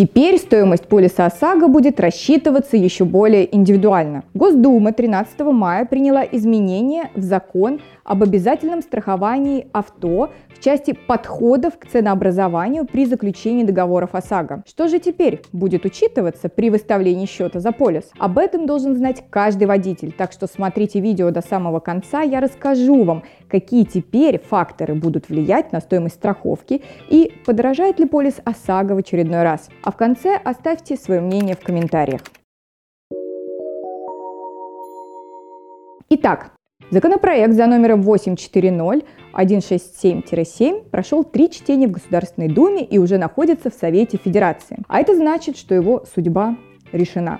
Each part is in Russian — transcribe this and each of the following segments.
Теперь стоимость полиса ОСАГО будет рассчитываться еще более индивидуально. Госдума 13 мая приняла изменения в закон об обязательном страховании авто в части подходов к ценообразованию при заключении договоров ОСАГО. Что же теперь будет учитываться при выставлении счета за полис? Об этом должен знать каждый водитель, так что смотрите видео до самого конца, я расскажу вам, какие теперь факторы будут влиять на стоимость страховки и подорожает ли полис ОСАГО в очередной раз. А в конце оставьте свое мнение в комментариях. Итак, Законопроект за номером 840-167-7 прошел три чтения в Государственной Думе и уже находится в Совете Федерации. А это значит, что его судьба решена.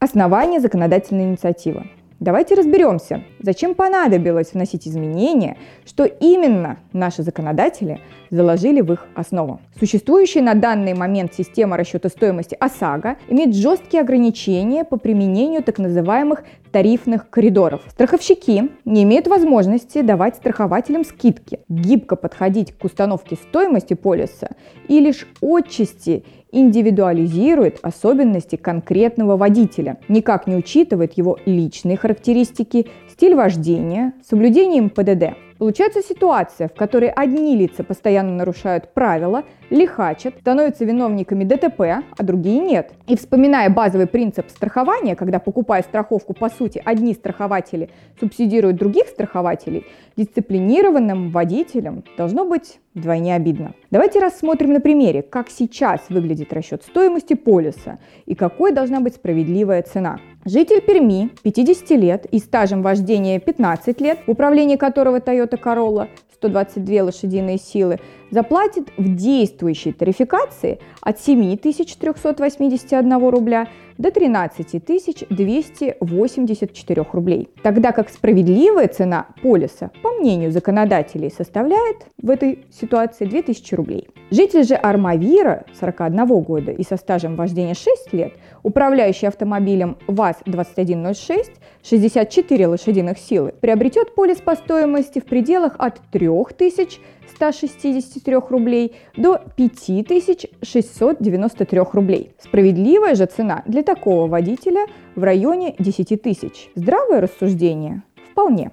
Основание законодательной инициативы. Давайте разберемся, зачем понадобилось вносить изменения, что именно наши законодатели заложили в их основу. Существующая на данный момент система расчета стоимости ОСАГО имеет жесткие ограничения по применению так называемых тарифных коридоров. Страховщики не имеют возможности давать страхователям скидки, гибко подходить к установке стоимости полиса и лишь отчасти индивидуализирует особенности конкретного водителя, никак не учитывает его личные характеристики, стиль вождения, соблюдением ПДД. Получается ситуация, в которой одни лица постоянно нарушают правила, лихачат, становятся виновниками ДТП, а другие нет. И вспоминая базовый принцип страхования, когда покупая страховку, по сути, одни страхователи субсидируют других страхователей, дисциплинированным водителям должно быть вдвойне обидно. Давайте рассмотрим на примере, как сейчас выглядит расчет стоимости полиса и какой должна быть справедливая цена. Житель Перми, 50 лет и стажем вождения 15 лет, в управлении которого Toyota Corolla 122 лошадиные силы, заплатит в действующей тарификации от 7381 рубля до 13 284 рублей. Тогда как справедливая цена полиса, по мнению законодателей, составляет в этой ситуации 2000 рублей. Житель же Армавира, 41 года и со стажем вождения 6 лет, управляющий автомобилем ВАЗ-2106, 64 лошадиных силы, приобретет полис по стоимости в пределах от 3000 163 рублей до 5693 рублей. Справедливая же цена для такого водителя в районе 10 тысяч. Здравое рассуждение? Вполне.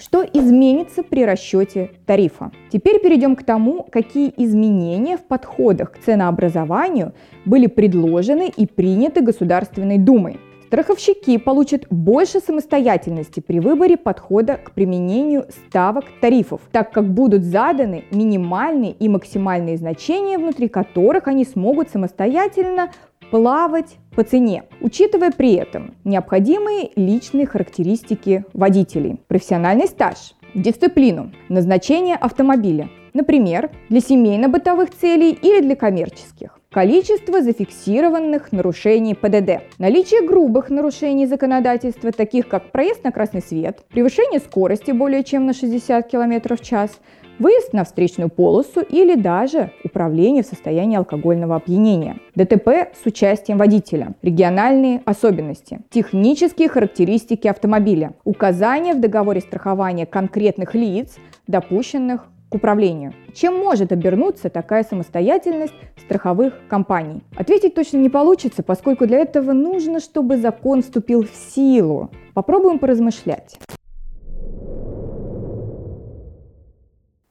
Что изменится при расчете тарифа? Теперь перейдем к тому, какие изменения в подходах к ценообразованию были предложены и приняты Государственной Думой. Страховщики получат больше самостоятельности при выборе подхода к применению ставок тарифов, так как будут заданы минимальные и максимальные значения, внутри которых они смогут самостоятельно плавать по цене, учитывая при этом необходимые личные характеристики водителей, профессиональный стаж, дисциплину, назначение автомобиля, например, для семейно-бытовых целей или для коммерческих количество зафиксированных нарушений ПДД, наличие грубых нарушений законодательства, таких как проезд на красный свет, превышение скорости более чем на 60 км в час, выезд на встречную полосу или даже управление в состоянии алкогольного опьянения. ДТП с участием водителя, региональные особенности, технические характеристики автомобиля, указания в договоре страхования конкретных лиц, допущенных к управлению. Чем может обернуться такая самостоятельность страховых компаний? Ответить точно не получится, поскольку для этого нужно, чтобы закон вступил в силу. Попробуем поразмышлять.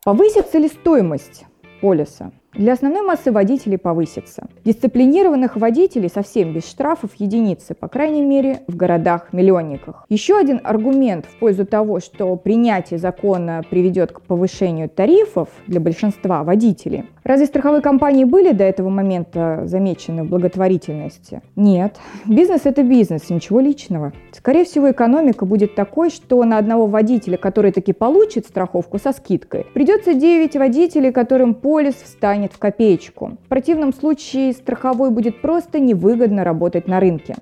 Повысится ли стоимость полиса? Для основной массы водителей повысится. Дисциплинированных водителей совсем без штрафов единицы, по крайней мере в городах-миллионниках. Еще один аргумент в пользу того, что принятие закона приведет к повышению тарифов для большинства водителей. Разве страховые компании были до этого момента замечены в благотворительности? Нет. Бизнес это бизнес, ничего личного. Скорее всего, экономика будет такой, что на одного водителя, который таки получит страховку со скидкой, придется 9 водителей, которым полис встанет станет в копеечку. В противном случае страховой будет просто невыгодно работать на рынке.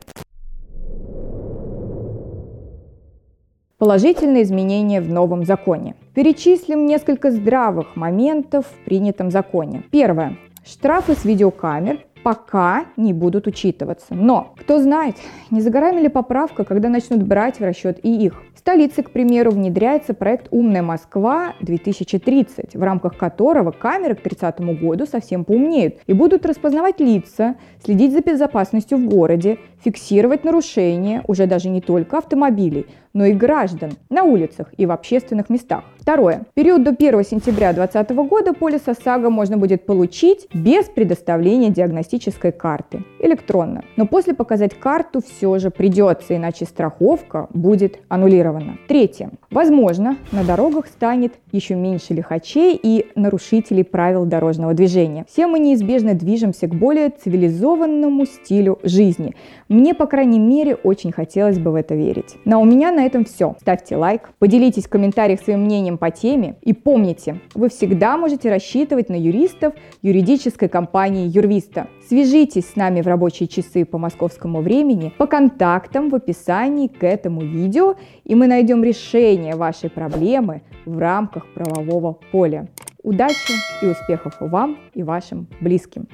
Положительные изменения в новом законе. Перечислим несколько здравых моментов в принятом законе. Первое. Штрафы с видеокамер пока не будут учитываться. Но, кто знает, не за горами ли поправка, когда начнут брать в расчет и их. В столице, к примеру, внедряется проект «Умная Москва-2030», в рамках которого камеры к 30 году совсем поумнеют и будут распознавать лица, следить за безопасностью в городе, фиксировать нарушения уже даже не только автомобилей, но и граждан на улицах и в общественных местах. Второе. В период до 1 сентября 2020 года полис ОСАГО можно будет получить без предоставления диагностической карты, электронно. Но после показать карту все же придется, иначе страховка будет аннулирована. Третье. Возможно, на дорогах станет еще меньше лихачей и нарушителей правил дорожного движения. Все мы неизбежно движемся к более цивилизованному стилю жизни. Мне, по крайней мере, очень хотелось бы в это верить. Но у меня на этом все. Ставьте лайк, поделитесь в комментариях своим мнением по теме и помните, вы всегда можете рассчитывать на юристов юридической компании Юрвиста. Свяжитесь с нами в рабочие часы по московскому времени по контактам в описании к этому видео, и мы найдем решение вашей проблемы в рамках правового поля. Удачи и успехов вам и вашим близким!